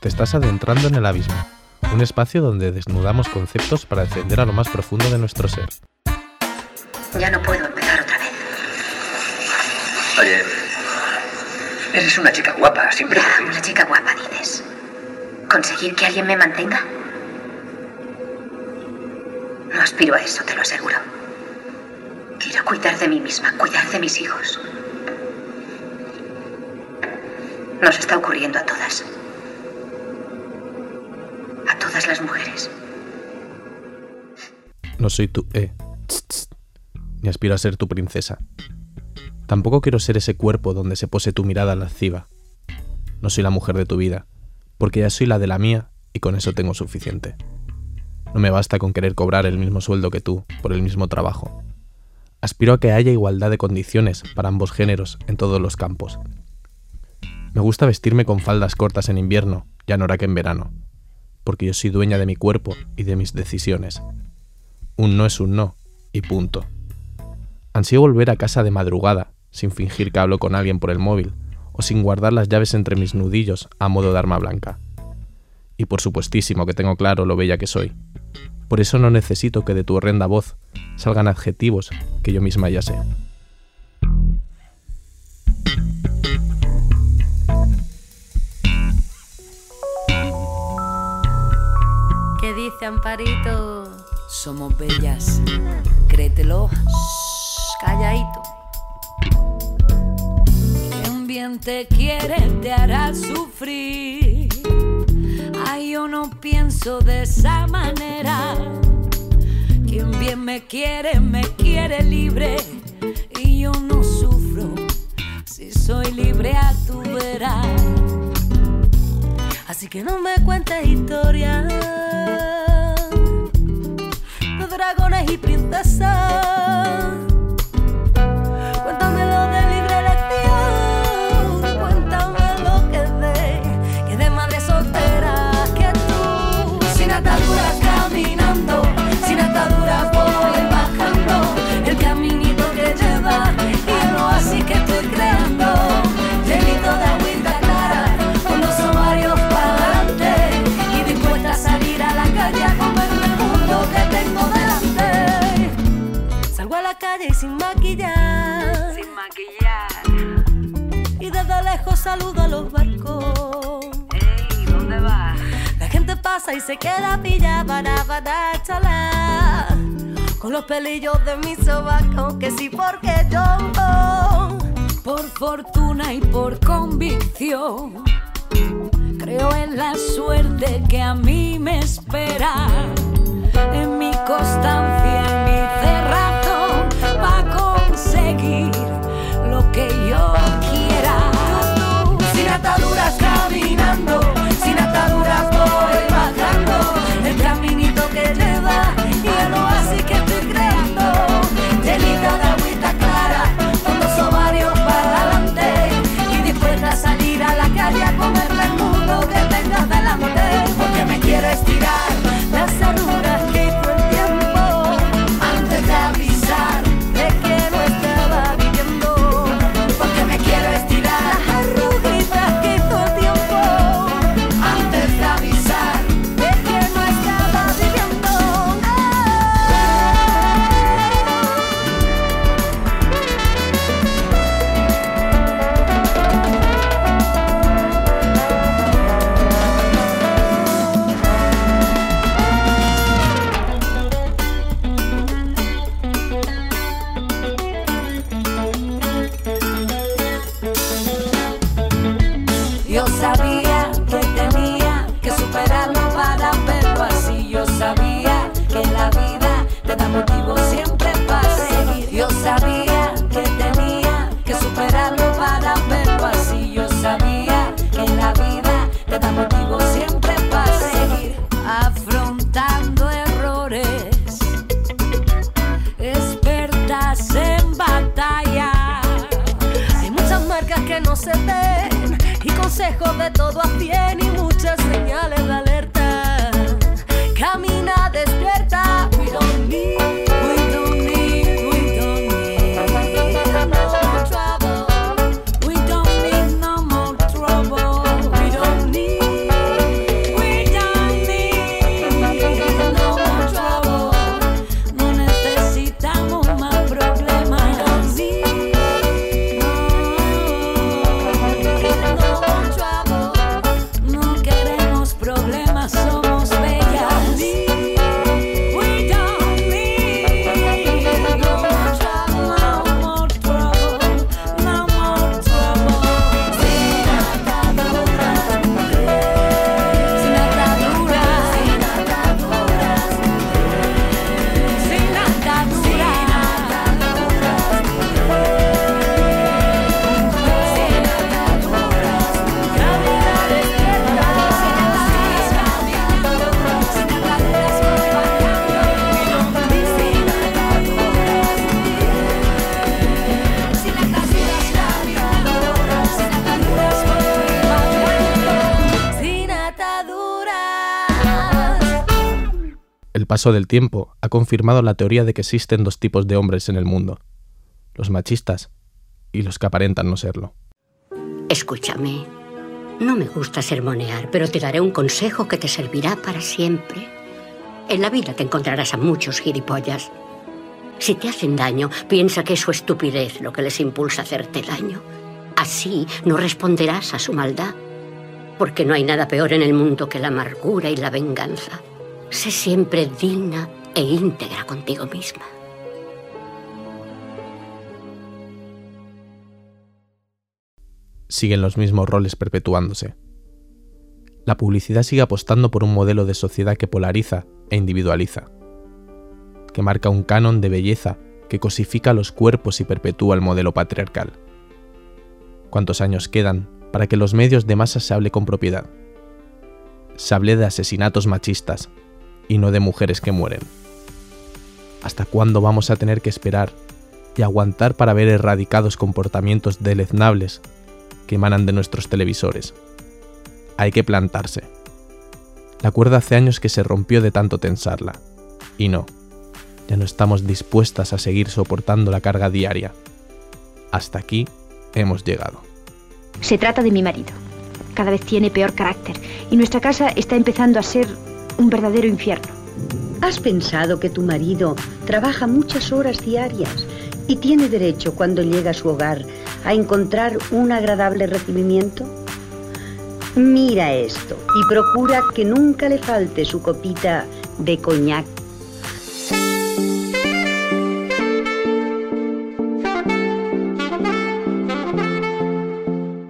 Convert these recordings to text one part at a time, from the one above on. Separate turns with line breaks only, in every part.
Te estás adentrando en el abismo, un espacio donde desnudamos conceptos para descender a lo más profundo de nuestro ser.
Ya no puedo empezar otra vez.
Oye, eres una chica guapa, siempre
Ya, una chica guapa, dices. ¿Conseguir que alguien me mantenga? Aspiro a eso, te lo aseguro. Quiero cuidar de mí misma, cuidar de mis hijos. Nos está ocurriendo a todas. A todas las mujeres.
No soy tu... Eh, ni aspiro a ser tu princesa. Tampoco quiero ser ese cuerpo donde se pose tu mirada lasciva. No soy la mujer de tu vida, porque ya soy la de la mía y con eso tengo suficiente. No me basta con querer cobrar el mismo sueldo que tú por el mismo trabajo. Aspiro a que haya igualdad de condiciones para ambos géneros en todos los campos. Me gusta vestirme con faldas cortas en invierno y anorak en verano, porque yo soy dueña de mi cuerpo y de mis decisiones. Un no es un no, y punto. Ansío volver a casa de madrugada, sin fingir que hablo con alguien por el móvil, o sin guardar las llaves entre mis nudillos a modo de arma blanca. Y por supuestísimo que tengo claro lo bella que soy. Por eso no necesito que de tu horrenda voz salgan adjetivos que yo misma ya sé.
¿Qué dice Amparito?
Somos bellas, créetelo.
Shh, calladito.
Quien bien te quiere te hará sufrir. Ay, yo no pienso de esa manera. Quien bien me quiere, me quiere libre. Y yo no sufro. Si soy libre, a tu verás. Así que no me cuentes historias de dragones y princesas. Maquillar. Y desde lejos saludo a los barcos. Ey, ¿dónde vas? La gente pasa y se queda pillada para para chala. Con los pelillos de mi sobaco, que sí porque yo por fortuna y por convicción creo en la suerte que a mí me espera, en mi constancia, en mi cerrazón, para conseguir lo que yo quiera. Yo sabía
paso del tiempo ha confirmado la teoría de que existen dos tipos de hombres en el mundo, los machistas y los que aparentan no serlo.
Escúchame, no me gusta sermonear, pero te daré un consejo que te servirá para siempre. En la vida te encontrarás a muchos gilipollas. Si te hacen daño, piensa que es su estupidez lo que les impulsa a hacerte daño. Así no responderás a su maldad, porque no hay nada peor en el mundo que la amargura y la venganza. Sé siempre digna e íntegra contigo misma.
Siguen los mismos roles perpetuándose. La publicidad sigue apostando por un modelo de sociedad que polariza e individualiza, que marca un canon de belleza que cosifica los cuerpos y perpetúa el modelo patriarcal. ¿Cuántos años quedan para que los medios de masa se hable con propiedad? Se hable de asesinatos machistas y no de mujeres que mueren. ¿Hasta cuándo vamos a tener que esperar y aguantar para ver erradicados comportamientos deleznables que emanan de nuestros televisores? Hay que plantarse. La cuerda hace años que se rompió de tanto tensarla. Y no, ya no estamos dispuestas a seguir soportando la carga diaria. Hasta aquí hemos llegado.
Se trata de mi marido. Cada vez tiene peor carácter y nuestra casa está empezando a ser un verdadero infierno.
¿Has pensado que tu marido trabaja muchas horas diarias y tiene derecho cuando llega a su hogar a encontrar un agradable recibimiento? Mira esto y procura que nunca le falte su copita de coñac.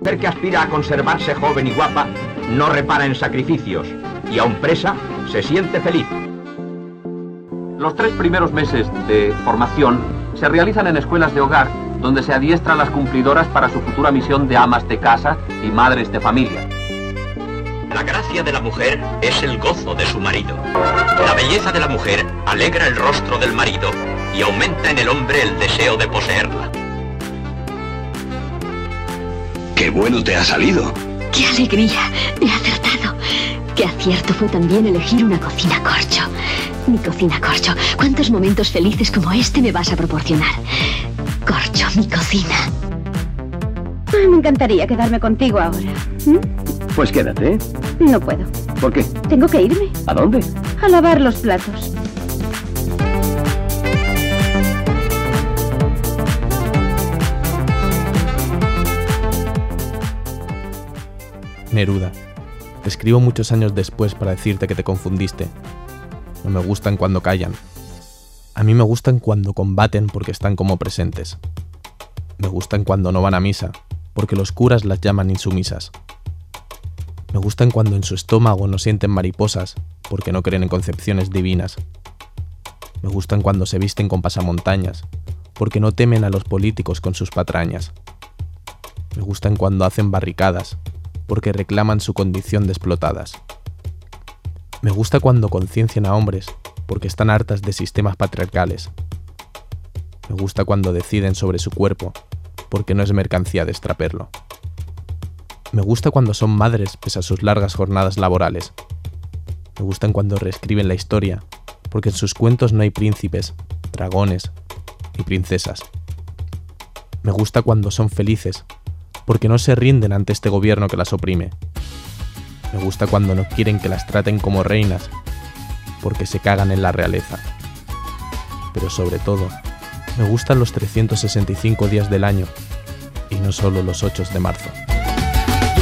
mujer que aspira a conservarse joven y guapa no repara en sacrificios y aun presa se siente feliz.
Los tres primeros meses de formación se realizan en escuelas de hogar donde se adiestran las cumplidoras para su futura misión de amas de casa y madres de familia.
La gracia de la mujer es el gozo de su marido. La belleza de la mujer alegra el rostro del marido y aumenta en el hombre el deseo de poseerla.
¡Qué bueno te ha salido!
¡Qué alegría! He acertado. Qué acierto fue también elegir una cocina corcho. Mi cocina corcho. ¿Cuántos momentos felices como este me vas a proporcionar? Corcho, mi cocina.
Ay, me encantaría quedarme contigo ahora. ¿Mm?
Pues quédate.
No puedo.
¿Por qué?
Tengo que irme.
¿A dónde?
A lavar los platos.
Neruda. Escribo muchos años después para decirte que te confundiste. No me gustan cuando callan. A mí me gustan cuando combaten porque están como presentes. Me gustan cuando no van a misa, porque los curas las llaman insumisas. Me gustan cuando en su estómago no sienten mariposas, porque no creen en concepciones divinas. Me gustan cuando se visten con pasamontañas, porque no temen a los políticos con sus patrañas. Me gustan cuando hacen barricadas, porque reclaman su condición de explotadas. Me gusta cuando conciencian a hombres, porque están hartas de sistemas patriarcales. Me gusta cuando deciden sobre su cuerpo, porque no es mercancía de extraperlo. Me gusta cuando son madres pese a sus largas jornadas laborales. Me gustan cuando reescriben la historia, porque en sus cuentos no hay príncipes, dragones y princesas. Me gusta cuando son felices, porque no se rinden ante este gobierno que las oprime. Me gusta cuando no quieren que las traten como reinas, porque se cagan en la realeza. Pero sobre todo, me gustan los 365 días del año, y no solo los 8 de marzo.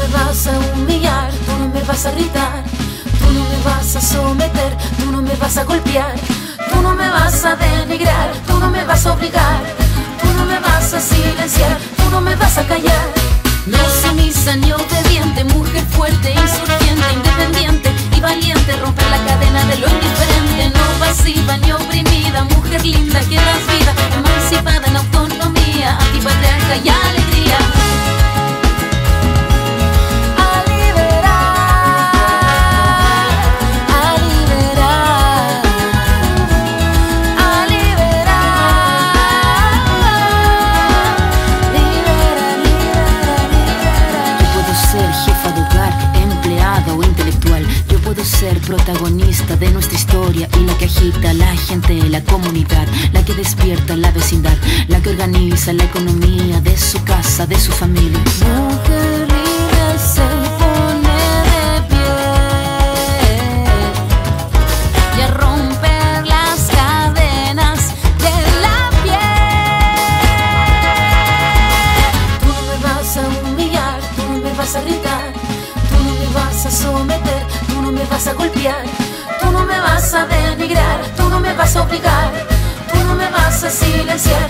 Tú no me vas a humillar, tú no me vas a gritar, tú no me vas a someter, tú no me vas a golpear, tú no me vas a denigrar, tú no me vas a obligar, tú no me vas a silenciar, tú no me vas a callar.
No sumisa ni obediente, mujer fuerte, insurgente, independiente y valiente, romper la cadena de lo indiferente, no pasiva ni oprimida, mujer linda que das vida, emancipada en autonomía, que organiza la economía de su casa, de su familia. Mujer se pone de pie y a romper las cadenas de la piel. Tú no me vas a humillar, tú no me vas a gritar, tú no me vas a someter, tú no me vas a golpear, tú no me vas a denigrar, tú no me vas a obligar, tú no me vas a silenciar,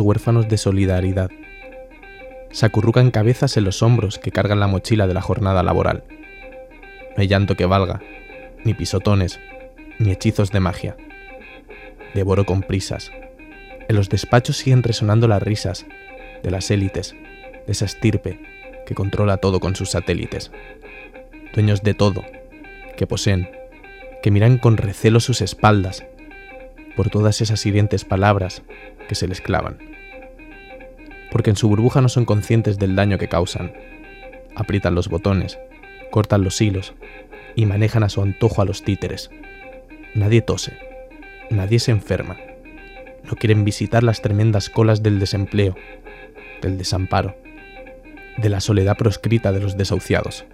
Huérfanos de solidaridad. Se acurrucan cabezas en los hombros que cargan la mochila de la jornada laboral. No hay llanto que valga, ni pisotones, ni hechizos de magia. Devoro con prisas. En los despachos siguen resonando las risas de las élites, de esa estirpe que controla todo con sus satélites. Dueños de todo, que poseen, que miran con recelo sus espaldas por todas esas hirientes palabras que se les clavan. Porque en su burbuja no son conscientes del daño que causan. Aprietan los botones, cortan los hilos y manejan a su antojo a los títeres. Nadie tose, nadie se enferma. No quieren visitar las tremendas colas del desempleo, del desamparo, de la soledad proscrita de los desahuciados.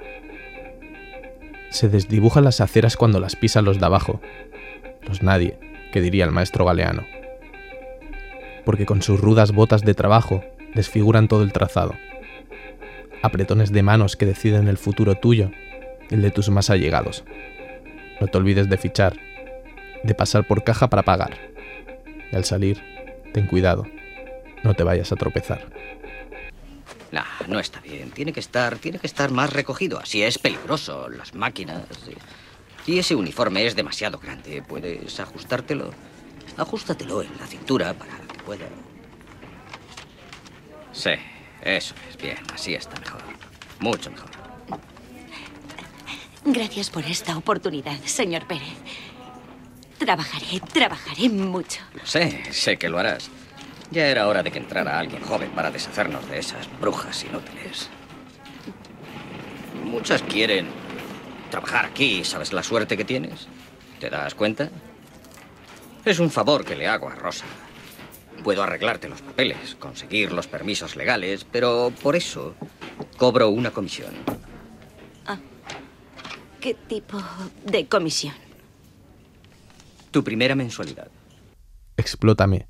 Se desdibujan las aceras cuando las pisan los de abajo, los nadie, que diría el maestro Galeano. Porque con sus rudas botas de trabajo desfiguran todo el trazado. Apretones de manos que deciden el futuro tuyo, el de tus más allegados. No te olvides de fichar, de pasar por caja para pagar. Y al salir, ten cuidado, no te vayas a tropezar.
No, no está bien. Tiene que estar, tiene que estar más recogido. Así es peligroso. Las máquinas. Y ese uniforme es demasiado grande. ¿Puedes ajustártelo? Ajústatelo en la cintura para Sí, eso es bien. Así está mejor. Mucho mejor.
Gracias por esta oportunidad, señor Pérez. Trabajaré, trabajaré mucho.
Sé, sé que lo harás. Ya era hora de que entrara alguien joven para deshacernos de esas brujas inútiles. Muchas quieren trabajar aquí. ¿Sabes la suerte que tienes? ¿Te das cuenta? Es un favor que le hago a Rosa. Puedo arreglarte los papeles, conseguir los permisos legales, pero por eso cobro una comisión.
¿Qué tipo de comisión?
Tu primera mensualidad.
Explótame.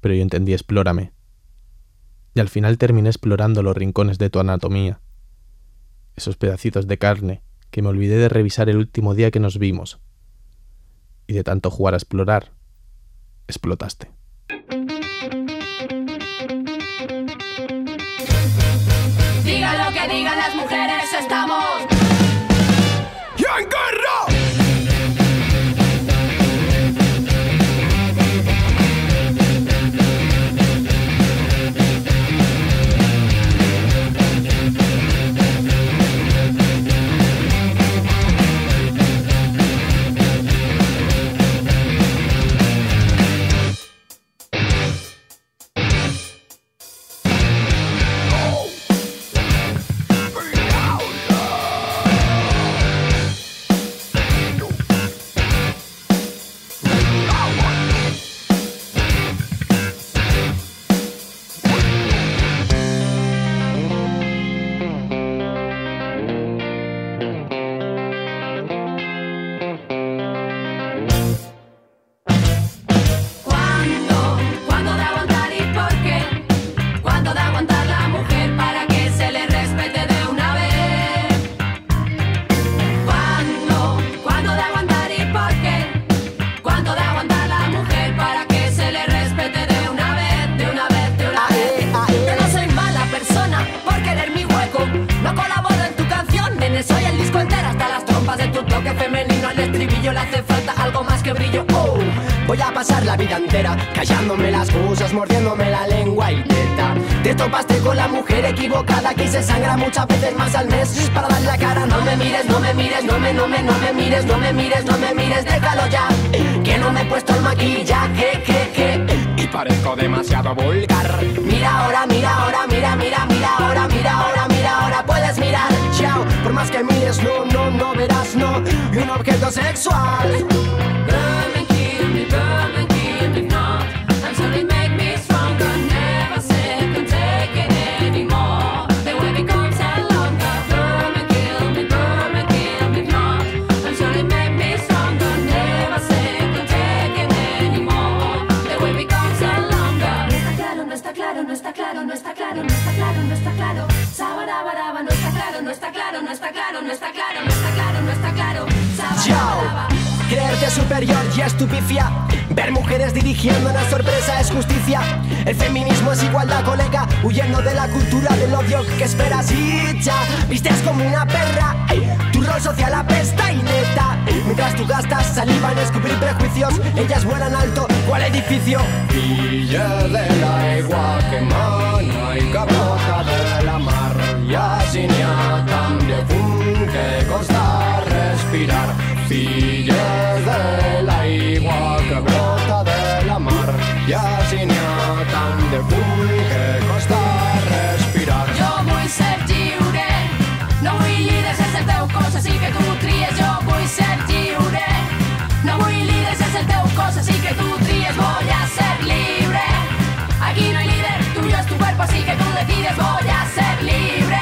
Pero yo entendí explórame. Y al final terminé explorando los rincones de tu anatomía. Esos pedacitos de carne que me olvidé de revisar el último día que nos vimos. Y de tanto jugar a explorar, explotaste.
Estamos.
Callándome las cosas, mordiéndome la lengua y teta. Te topaste con la mujer equivocada que se sangra muchas veces más al mes para dar la cara. No me mires, no me mires, no me, no me, no me mires, no me mires, no me mires, déjalo ya. Que no me he puesto el maquillaje, je, je, y parezco demasiado vulgar. Mira ahora, mira ahora, mira, mira, mira ahora, mira ahora, mira ahora, puedes mirar. Chao, por más que mires, no, no, no verás, no, y un objeto sexual. Superior y estupifia. Ver mujeres dirigiendo una sorpresa es justicia. El feminismo es igualdad, colega. Huyendo de la cultura del odio que esperas y ya. Vistes como una perra. Tu rol social apesta y neta. Mientras tú gastas saliva en escupir prejuicios, ellas vuelan alto. ¿Cuál edificio? Villa de la igual que y capota de la mar. Y así ni a tan de que costa respirar. Filles de la igua que brota de la mar i així n'hi ha tant de fum que costa respirar.
Jo vull ser lliure, no vull líders sense el teu cos, així que tu tries. Jo vull ser lliure, no vull líders sense el teu cos, així que tu tries. Voy a ser libre, aquí no hay líder, tuyo es tu cuerpo, así que tú decides. Voy a ser libre,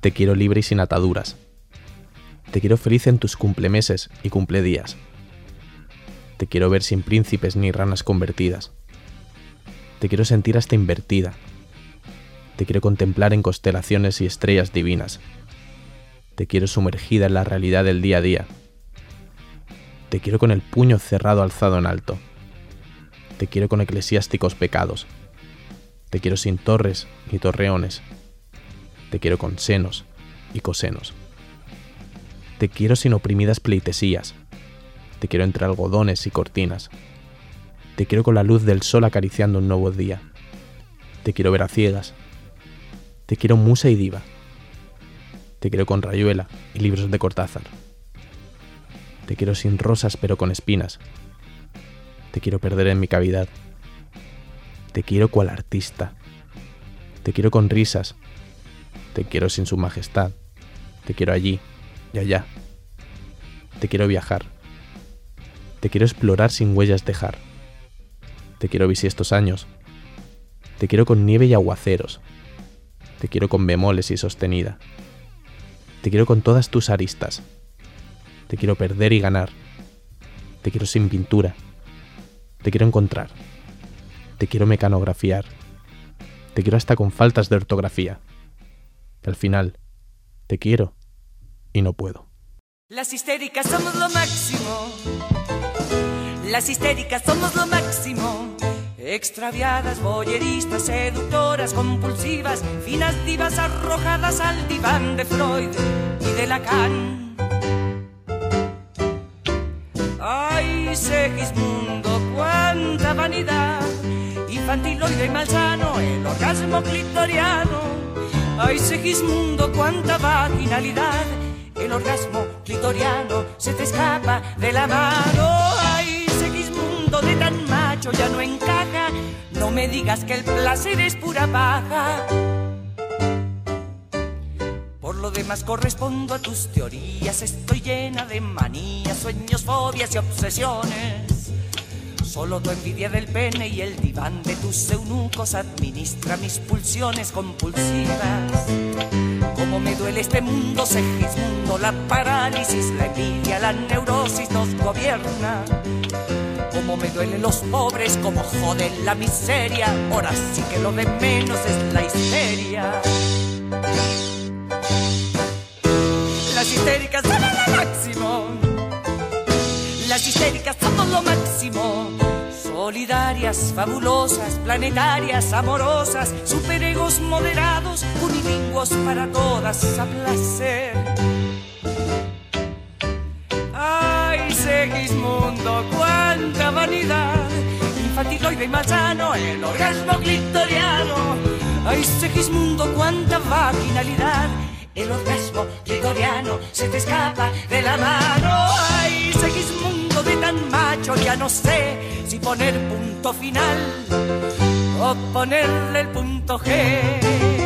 Te quiero libre y sin ataduras. Te quiero feliz en tus cumplemeses y cumpledías. Te quiero ver sin príncipes ni ranas convertidas. Te quiero sentir hasta invertida. Te quiero contemplar en constelaciones y estrellas divinas. Te quiero sumergida en la realidad del día a día. Te quiero con el puño cerrado alzado en alto. Te quiero con eclesiásticos pecados. Te quiero sin torres ni torreones. Te quiero con senos y cosenos. Te quiero sin oprimidas pleitesías. Te quiero entre algodones y cortinas. Te quiero con la luz del sol acariciando un nuevo día. Te quiero ver a ciegas. Te quiero musa y diva. Te quiero con rayuela y libros de Cortázar. Te quiero sin rosas pero con espinas. Te quiero perder en mi cavidad. Te quiero cual artista. Te quiero con risas. Te quiero sin su majestad. Te quiero allí y allá. Te quiero viajar. Te quiero explorar sin huellas dejar. Te quiero bisiestos años. Te quiero con nieve y aguaceros. Te quiero con bemoles y sostenida. Te quiero con todas tus aristas. Te quiero perder y ganar. Te quiero sin pintura. Te quiero encontrar. Te quiero mecanografiar. Te quiero hasta con faltas de ortografía. Al final, te quiero y no puedo.
Las histéricas somos lo máximo. Las histéricas somos lo máximo. Extraviadas, boyeristas, seductoras, compulsivas, finas divas arrojadas al diván de Freud y de Lacan. Ay, Segismundo, cuánta vanidad, infantiloide y malsano, el orgasmo clitoriano. Ay, Segismundo, cuánta vaginalidad, el orgasmo clitoriano se te escapa de la mano. Ay, Segismundo, de tan macho ya no encaja, no me digas que el placer es pura paja. Por lo demás correspondo a tus teorías, estoy llena de manías, sueños, fobias y obsesiones. Solo tu envidia del pene y el diván de tus eunucos administra mis pulsiones compulsivas. Como me duele este mundo, Segismundo, la parálisis, la envidia, la neurosis nos gobierna. Como me duelen los pobres, como joden la miseria, ahora sí que lo de menos es la histeria. Las histéricas son lo máximo. Las histéricas somos lo máximo. Solidarias, fabulosas, planetarias, amorosas, superegos moderados, unilingüos para todas a placer. Ay, Segismundo, cuánta vanidad. Infantiloide y malsano, el orgasmo clitoriano. Ay, Segismundo, cuánta vaginalidad. El orgasmo clitoriano se te escapa de la mano. Tan macho, ya no sé si poner punto final o ponerle el punto G.